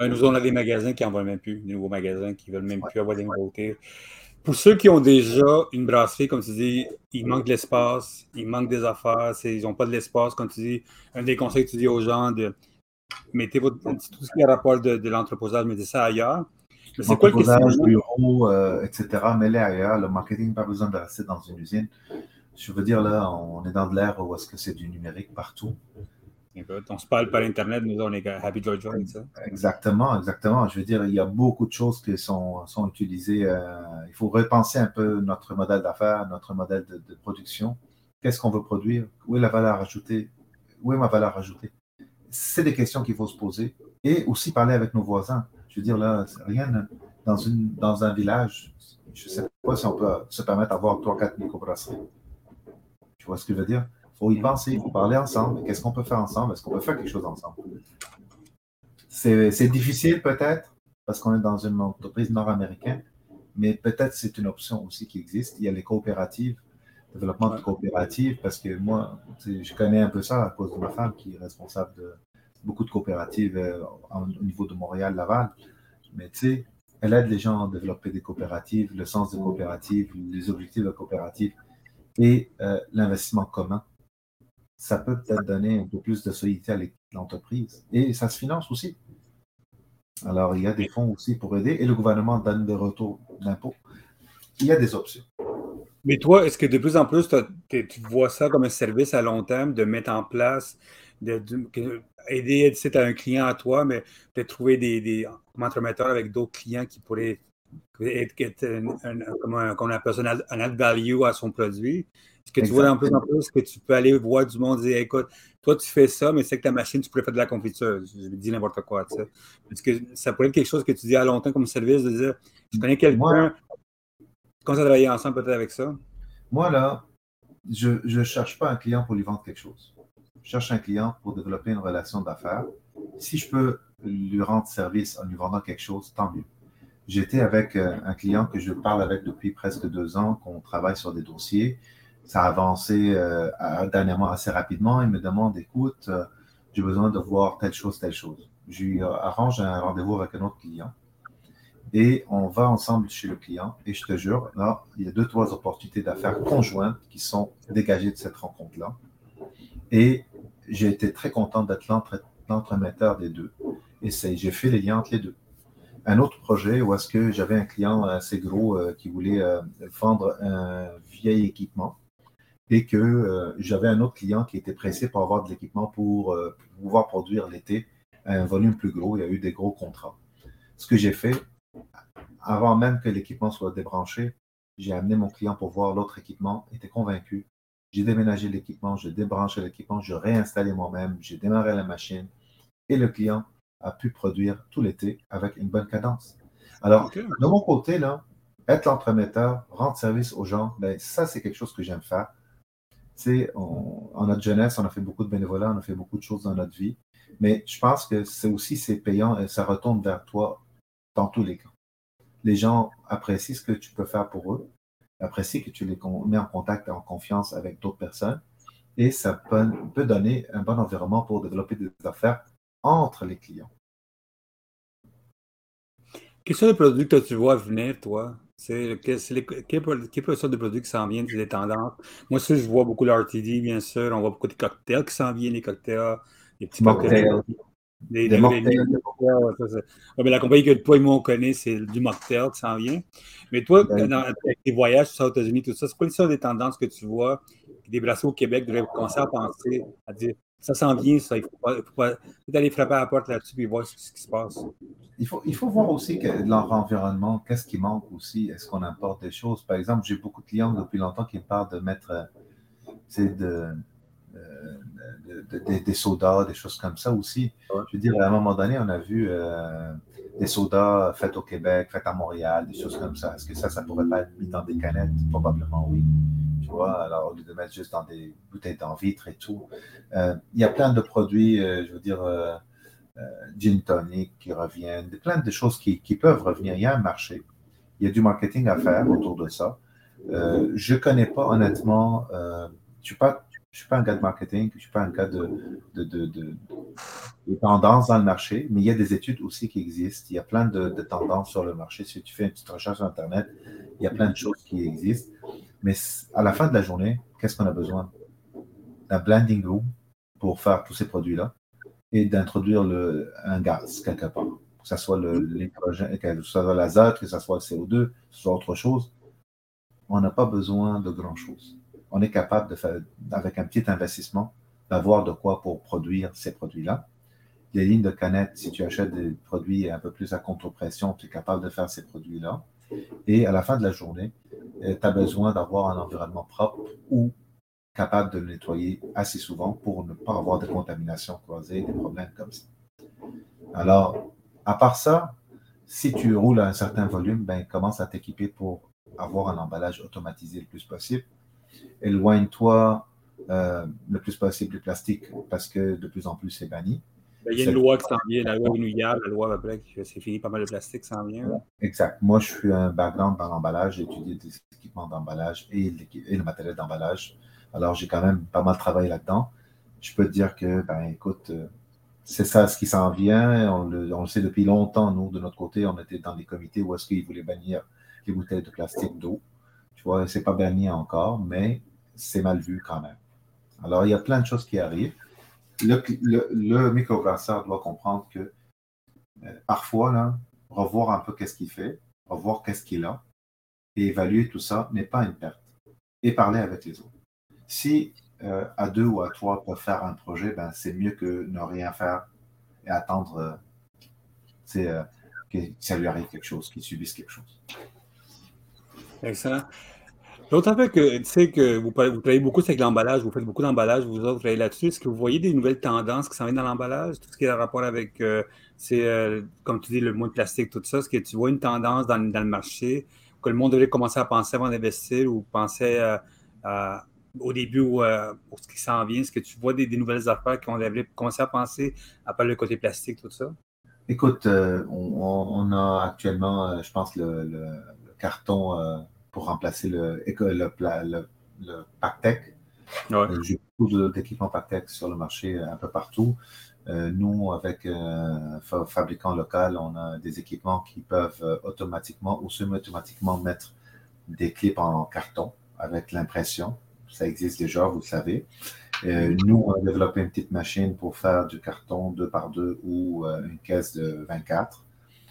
nous, on a des magasins qui n'en veulent même plus, des nouveaux magasins qui ne veulent même plus avoir des nouveautés. pour ceux qui ont déjà une brasserie, comme tu dis, il manque de l'espace, il manque des affaires, ils n'ont pas de l'espace, comme tu dis, un des conseils que tu dis aux gens de mettez votre, tout ce qui est rapport de, de l'entreposage, mettez ça ailleurs. Mais c'est quoi le bureau, euh, etc., mettez ailleurs. Le marketing, pas besoin de rester dans une usine. Je veux dire, là, on est dans de l'ère où est-ce que c'est du numérique partout on se parle par Internet, nous, on est Happy Georgia. Exactement, exactement. Je veux dire, il y a beaucoup de choses qui sont, sont utilisées. Euh, il faut repenser un peu notre modèle d'affaires, notre modèle de, production. Qu'est-ce qu'on veut produire? Où est la valeur ajoutée? Où est ma valeur ajoutée? C'est des questions qu'il faut se poser. Et aussi parler avec nos voisins. Je veux dire, là, rien dans, une, dans un village, je ne sais pas si on peut se permettre d'avoir 3-4 microbrasseries. Tu vois ce que je veux dire? Il faut y penser, il faut parler ensemble. Qu'est-ce qu'on peut faire ensemble? Est-ce qu'on peut faire quelque chose ensemble? C'est difficile peut-être parce qu'on est dans une entreprise nord-américaine, mais peut-être c'est une option aussi qui existe. Il y a les coopératives, développement de coopératives, parce que moi, je connais un peu ça à cause de ma femme qui est responsable de beaucoup de coopératives euh, au niveau de Montréal, Laval. Mais tu sais, elle aide les gens à développer des coopératives, le sens des coopératives, les objectifs de coopératives et euh, l'investissement commun ça peut peut-être donner un peu plus de solidité à l'entreprise. Et ça se finance aussi. Alors, il y a des fonds aussi pour aider et le gouvernement donne des retours d'impôts. Il y a des options. Mais toi, est-ce que de plus en plus, tu vois ça comme un service à long terme de mettre en place, d'aider aider à un client à toi, mais de trouver des, des entremetteurs avec d'autres clients qui pourraient être, un, un, comme on appelle ça, un add value à son produit? Est-ce que tu vois en plus en plus que tu peux aller voir du monde et dire écoute, toi tu fais ça, mais c'est que ta machine, tu pourrais faire de la confiture. Je dis n'importe quoi. Tu sais. Est-ce que ça pourrait être quelque chose que tu dis à longtemps comme service de dire je connais quelqu'un, comment ça travailler ensemble peut-être avec ça? Moi, là, je ne cherche pas un client pour lui vendre quelque chose. Je cherche un client pour développer une relation d'affaires. Si je peux lui rendre service en lui vendant quelque chose, tant mieux. J'étais avec euh, un client que je parle avec depuis presque deux ans, qu'on travaille sur des dossiers ça a avancé euh, dernièrement assez rapidement. Il me demande, écoute, euh, j'ai besoin de voir telle chose, telle chose. Je lui arrange un rendez-vous avec un autre client. Et on va ensemble chez le client. Et je te jure, là, il y a deux, trois opportunités d'affaires conjointes qui sont dégagées de cette rencontre-là. Et j'ai été très content d'être l'entremetteur des deux. Et j'ai fait les liens entre les deux. Un autre projet où est-ce que j'avais un client assez gros euh, qui voulait vendre un vieil équipement et que euh, j'avais un autre client qui était pressé pour avoir de l'équipement pour, euh, pouvoir produire l'été un volume plus gros. Il y a eu des gros contrats. Ce que j'ai fait, avant même que l'équipement soit débranché, j'ai amené mon client pour voir l'autre équipement, était convaincu. J'ai déménagé l'équipement, j'ai débranché l'équipement, je réinstallé moi-même, j'ai démarré la machine et le client a pu produire tout l'été avec une bonne cadence. Alors, de mon côté, là, être l'entremetteur, rendre service aux gens, ben, ça, c'est quelque chose que j'aime faire sais, en notre jeunesse, on a fait beaucoup de bénévolat, on a fait beaucoup de choses dans notre vie. Mais je pense que c'est aussi c'est payant et ça retourne vers toi dans tous les cas. Les gens apprécient ce que tu peux faire pour eux, apprécient que tu les mets en contact, en confiance avec d'autres personnes, et ça peut, peut donner un bon environnement pour développer des affaires entre les clients. Quels sont les produits que tu vois venir, toi? C'est quelle sorte de produits qui s'en viennent, des tendances? Moi, ça, je vois beaucoup l'RTD, bien sûr. On voit beaucoup de cocktails qui s'en viennent, les cocktails, les petits. Des, des, mais la compagnie que toi et moi on connaît, c'est du mocktail qui s'en vient. Mais toi, ben avec tes voyages aux États-Unis, tout ça, c'est quoi les des tendances que tu vois, des brasseurs au Québec devraient commencer à penser, à dire ça s'en vient, ça. Il faut pas, faut pas aller frapper à la porte là-dessus et voir ce, qui se passe. Il faut, il faut voir aussi que leur environnement, qu'est-ce qui manque aussi? Est-ce qu'on importe des choses? Par exemple, j'ai beaucoup de clients depuis longtemps qui me parlent de mettre euh, de, des sodas, des choses comme ça aussi. Je veux dire, à un moment donné, on a vu euh, des sodas faits au Québec, faits à Montréal, des choses comme ça. Est-ce que ça, ça pourrait pas être mis dans des canettes? Probablement oui alors au lieu de mettre juste dans des bouteilles en vitre et tout. Euh, il y a plein de produits, euh, je veux dire, euh, gin tonic qui reviennent, plein de choses qui, peuvent revenir. Il y a un marché. Il y a du marketing à faire autour de ça. je ne connais pas honnêtement, je ne suis, suis pas un gars de marketing, je ne suis pas un gars de, de, de, de, tendances dans le marché, mais il y a des études aussi qui existent. Il y a plein de, tendances sur le marché. Si tu fais une petite recherche sur Internet, Il y a plein de choses qui existent. Mais à la fin de la journée, qu'est-ce qu'on a besoin? D'un blending room pour faire tous ces produits-là et d'introduire un gaz quelque part. Que ce soit l'hydrogène, que ce soit l'azote, que ce soit le CO2, que ce soit autre chose. On n'a pas besoin de grand-chose. On est capable de faire, avec un petit investissement, d'avoir de quoi pour produire ces produits-là. Les lignes de canettes, si tu achètes des produits un peu plus à contre-pression, tu es capable de faire ces produits-là. Et à la fin de la journée, euh, tu as besoin d'avoir un environnement propre ou capable de le nettoyer assez souvent pour ne pas avoir de contamination croisée, des problèmes comme ça. Alors, à part ça, si tu roules à un certain volume, ben, commence à t'équiper pour avoir un emballage automatisé le plus possible. Éloigne-toi euh, le plus possible du plastique parce que de plus en plus c'est banni. Ben, il y a une loi qui s'en vient, la loi Nouillard, la loi que c'est fini, pas mal de plastique s'en vient. Exact. Moi, je suis un background dans l'emballage, j'ai étudié des équipements d'emballage et, le matériel d'emballage. Alors, j'ai quand même pas mal travaillé là-dedans. Je peux te dire que, ben écoute, euh, c'est ça ce qui s'en vient. On le, sait depuis longtemps, nous, de notre côté, on était dans des comités où est-ce qu'ils voulaient bannir les bouteilles de plastique d'eau. Tu vois, c'est pas banni encore, mais c'est mal vu quand même. Alors, il y a plein de choses qui arrivent. Le, le, microbrasseur doit comprendre que euh, parfois, revoir un peu qu'est-ce qu'il fait, revoir qu'est-ce qu'il a, et évaluer tout ça n'est pas une perte. Et parler avec les autres. Si euh, à deux ou à trois peuvent faire un projet, ben, c'est mieux que ne rien faire et attendre euh, que ça lui arrive quelque chose, qu'il subisse quelque chose. Excellent. L'autre affaire que tu sais que vous, travaillez beaucoup avec l'emballage, vous faites beaucoup d'emballage, vous vous travaillez là-dessus. Est-ce que vous voyez des nouvelles tendances qui s'en viennent dans l'emballage? Tout ce qui a rapport avec, euh, euh, comme tu dis, le moins de plastique, tout ça. Est-ce que tu vois une tendance dans, le marché que le monde devrait commencer à penser avant d'investir ou penser euh, au début pour ce qui s'en vient? Est-ce que tu vois des, nouvelles affaires qu'on devrait commencer à penser à part le côté plastique, tout ça? Écoute, on, a actuellement, je pense, le carton pour remplacer le, le, le, le Pactec. Euh, j'ai beaucoup d'équipements Pactec sur le marché euh, un peu partout. Euh, nous, avec un fabricant local, on a des équipements qui peuvent automatiquement ou semi-automatiquement mettre des clips en carton avec l'impression. Ça existe déjà, vous le savez. nous, on a développé une petite machine pour faire du carton 2 par 2 ou une caisse de 24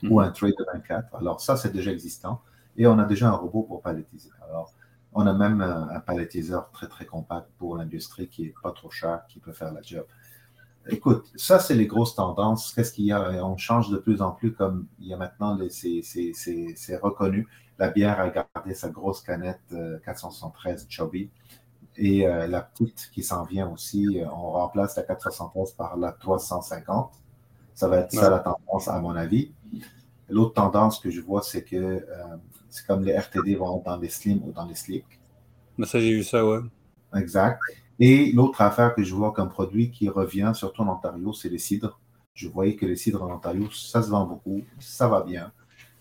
ou mhm. un tray de 24. Alors ça, c'est déjà existant. Et on a déjà un robot pour palettiser. Alors, on a même un, palettiseur très, très compact pour l'industrie qui n'est pas trop cher, qui peut faire la job. Écoute, ça, c'est les grosses tendances. Qu'est-ce qu'il y a? On change de plus en plus comme il y a maintenant, c'est reconnu. La bière a gardé sa grosse canette 473 euh, Chubby. Et euh, la petite qui s'en vient aussi, euh, on remplace la 473 par la 350. Ça va être ça la tendance, à mon avis. L'autre tendance que je vois, c'est que c'est comme les RTD vont dans les slim ou dans les slick. Mais ça, j'ai vu ça, ouais. Exact. Et l'autre affaire que je vois comme produit qui revient, surtout en Ontario, c'est les cidres. Je voyais que les cidres en Ontario, ça se vend beaucoup, ça va bien.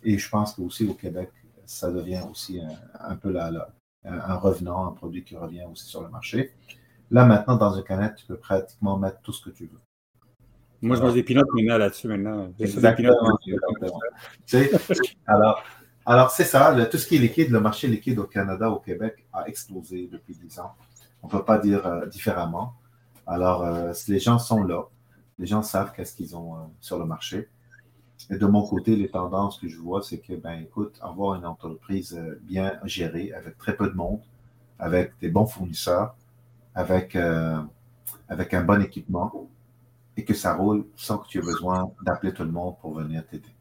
Et je pense que aussi au Québec, ça devient aussi un, peu un revenant, un produit qui revient aussi sur le marché. Là, maintenant, dans une canette, tu peux pratiquement mettre tout ce que tu veux. Moi, je mange des pinottes maintenant là-dessus maintenant. Exactement. alors, alors, c'est ça, tout ce qui est liquide, le marché liquide au Canada, au Québec, a explosé depuis 10 ans. On ne peut pas dire euh, différemment. Alors, euh, les gens sont là. Les gens savent qu'est-ce qu'ils ont euh, sur le marché. Et de mon côté, les tendances que je vois, c'est que, ben, écoute, avoir une entreprise bien gérée, avec très peu de monde, avec des bons fournisseurs, avec, avec un bon équipement, et que ça roule sans que tu aies besoin d'appeler tout le monde pour venir t'aider.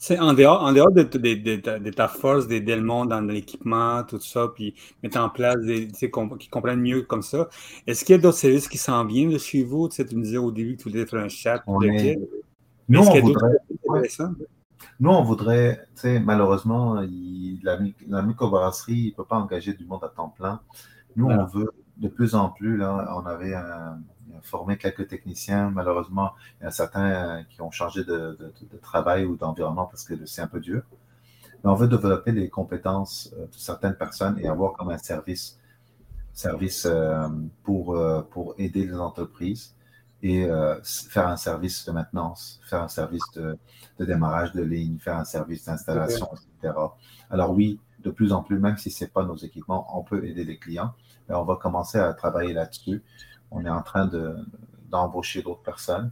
C'est en dehors, en dehors de, de, ta force le monde dans l'équipement, tout ça, puis mettre en place des qui comprennent mieux comme ça. Est-ce qu'il y a d'autres services qui s'en viennent de chez vous? Tu, sais, tu me disais au début que tu voulais faire un chat. On Nous, on voudrait, Nous, on voudrait, tu sais, malheureusement, la, la microbrasserie ne peut pas engager du monde à temps plein. Nous, on veut de plus en plus, là, on avait un formé quelques techniciens. Malheureusement, il y en a certains euh, qui ont changé de, travail ou d'environnement parce que c'est un peu dur. Mais on veut développer les compétences euh, de certaines personnes et avoir comme un service, service euh, pour, pour aider les entreprises. et faire un service de maintenance, faire un service de, démarrage de ligne, faire un service d'installation, etc. Alors oui, de plus en plus, même si ce n'est pas nos équipements, on peut aider les clients. Mais on va commencer à travailler là-dessus. On est en train d'embaucher d'autres personnes.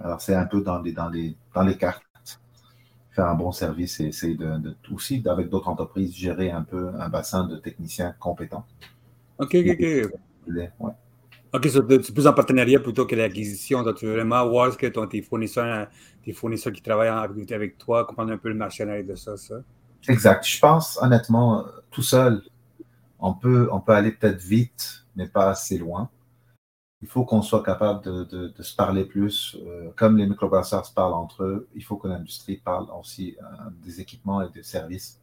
Alors c'est un peu dans les, dans, les, dans les cartes faire un bon service et essayer de, aussi, avec d'autres entreprises, gérer un peu un bassin de techniciens compétents. OK, OK, OK. OK, c'est plus en partenariat plutôt que l'acquisition. Tu veux vraiment voir ce que ton, tes, fournisseurs, tes fournisseurs qui travaillent avec, avec toi, comprendre un peu le marché de ça, ça? Exact. Je pense, honnêtement, tout seul, on peut, on peut aller peut-être vite, mais pas assez loin. Il faut qu'on soit capable de, se parler plus. Euh, comme les microbrasseurs se parlent entre eux, il faut que l'industrie parle aussi euh, des équipements et des services,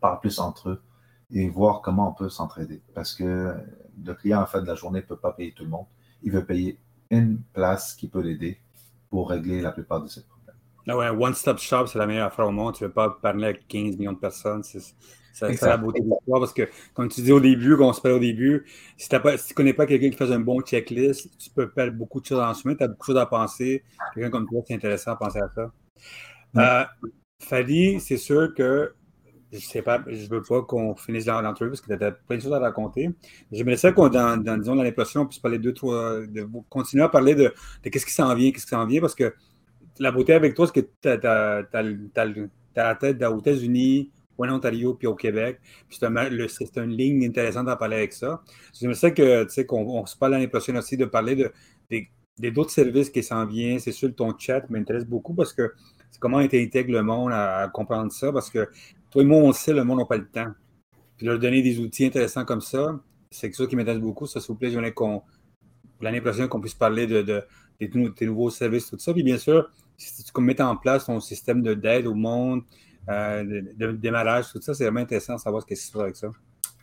parle plus entre eux et voir comment on peut s'entraider. Parce que le client, en fin de la journée, ne peut pas payer tout le monde. Il veut payer une place qui peut l'aider pour régler la plupart de ses problèmes. Ah ouais, one-stop shop, c'est la meilleure affaire au monde. Tu ne veux pas parler avec 15 millions de personnes. C'est la beauté de l'histoire parce que, comme tu dis au début, quand on se parle au début, si, tu ne connais pas quelqu'un qui fait un bon checklist, tu peux perdre beaucoup de choses en chemin, tu as beaucoup de choses à penser. Quelqu'un comme toi, c'est intéressant à penser à ça. Euh, Fadi, c'est sûr que je sais pas, je veux pas qu'on finisse l'entrevue parce que tu as plein de choses à raconter. J'aimerais ça qu'on, dans, disons, l'année prochaine, on puisse parler de trois, de continuer à parler de, de qu'est-ce qui s'en vient, qu'est-ce qui s'en vient, parce que la beauté avec toi, c'est que tu as, la tête aux États-Unis, en Ontario, puis au Québec. C'est, une ligne intéressante d'en parler avec ça. J'aimerais ça sais, qu'on se parle l'année prochaine aussi de parler de, des, d'autres services qui s'en viennent. C'est sûr, ton chat m'intéresse beaucoup parce que c'est comment tu intègres le monde à, comprendre ça, parce que toi et moi, on le sait, le monde n'a pas le temps. Puis leur donner des outils intéressants comme ça, c'est chose qui m'intéresse beaucoup. Ça, s'il vous plaît, j'aimerais qu'on, l'année prochaine, qu'on puisse parler de, de tes, nouveaux services, tout ça. Puis bien sûr, si tu mets en place ton système d'aide au monde, euh, de, démarrage, tout ça, c'est vraiment intéressant de savoir ce qui se passe avec ça.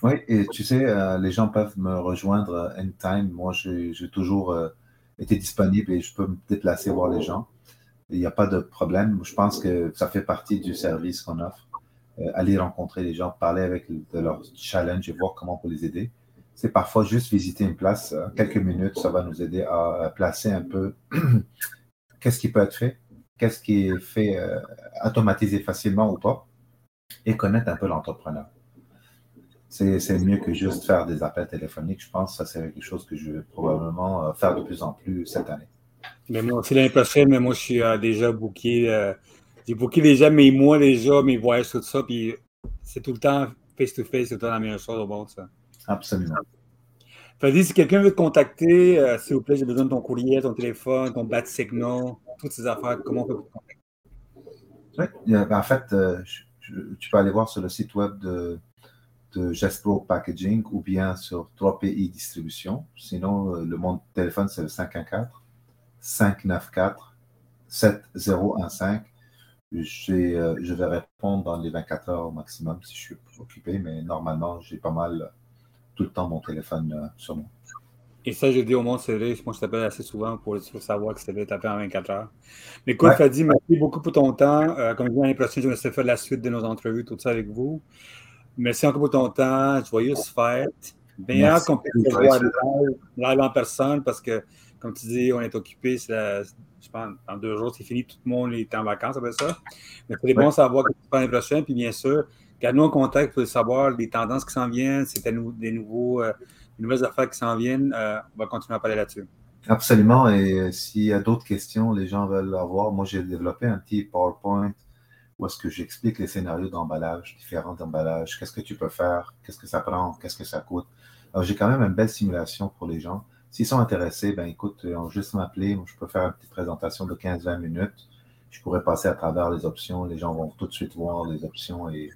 Oui, et tu sais, euh, les gens peuvent me rejoindre euh, anytime. Moi, j'ai toujours été disponible et je peux me déplacer voir les gens. Il n'y a pas de problème. Je pense que ça fait partie du service qu'on offre. Aller rencontrer les gens, parler avec de leurs challenges et voir comment on peut les aider. C'est parfois juste visiter une place, quelques minutes, ça va nous aider à, placer un peu qu'est-ce qui peut être fait, qu'est-ce qui est fait euh, automatisé facilement ou pas, et connaître un peu l'entrepreneur. C'est mieux que juste faire des appels téléphoniques. Je pense ça, c'est quelque chose que je vais probablement faire de plus en plus cette année. Mais moi aussi, l'année prochaine, mais moi, je suis déjà booké j'ai booké déjà mes mois, déjà, mes voyages, tout ça, puis c'est tout le temps face-to-face, c'est tout le temps la meilleure chose au monde, ça. Absolument. Fadi, si quelqu'un veut te contacter, euh, s'il vous plaît, j'ai besoin de ton courrier, ton téléphone, ton bat signal, toutes ces affaires, comment on peut te contacter? Oui, en fait, euh, tu peux aller voir sur le site web de, de Packaging ou bien sur 3PI Distribution. Sinon, euh, le mon téléphone, c'est le 514 594 7015 euh, je vais répondre dans les 24 heures au maximum si je suis occupé, mais normalement, j'ai pas mal euh, tout le temps mon téléphone sur moi. Et ça, je dis au monde, c'est vrai, moi je t'appelle assez souvent pour, savoir que c'est vrai, t'appeler en 24 heures. Mais écoute, Fadi, merci beaucoup pour ton temps. comme je dis l'année prochaine, je vais essayer de faire la suite de nos entrevues, tout ça avec vous. Merci encore pour ton temps. Joyeuse fête. Bien qu'on puisse te voir live, en personne parce que, comme tu dis, on est occupé. Je pense, dans deux jours, c'est fini, tout le monde est en vacances après ça. Mais c'est bon savoir que tu l'année prochaine. Puis bien sûr, garde-nous en contact pour savoir les tendances qui s'en viennent, si des, nouveaux, euh, nouvelles affaires qui s'en viennent. Euh, on va continuer à parler là-dessus. Absolument. Et euh, s'il y a d'autres questions, les gens veulent avoir. Moi, j'ai développé un petit PowerPoint où est-ce que j'explique les scénarios d'emballage, différents emballages, qu'est-ce que tu peux faire, qu'est-ce que ça prend, qu'est-ce que ça coûte? Alors, j'ai quand même une belle simulation pour les gens. S'ils sont intéressés, ben écoute, ils ont juste m'appeler. Je peux faire une petite présentation de 15-20 minutes. Je pourrais passer à travers les options. Les gens vont tout de suite voir les options et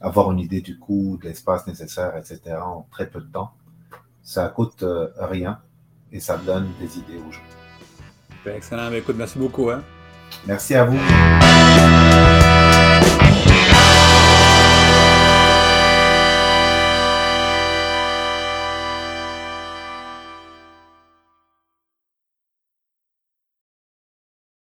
avoir une idée du coût, de l'espace nécessaire, etc. en très peu de temps. Ça coûte euh, rien et ça donne des idées aux gens. Excellent. Ben, écoute, merci beaucoup. Hein. Merci à vous.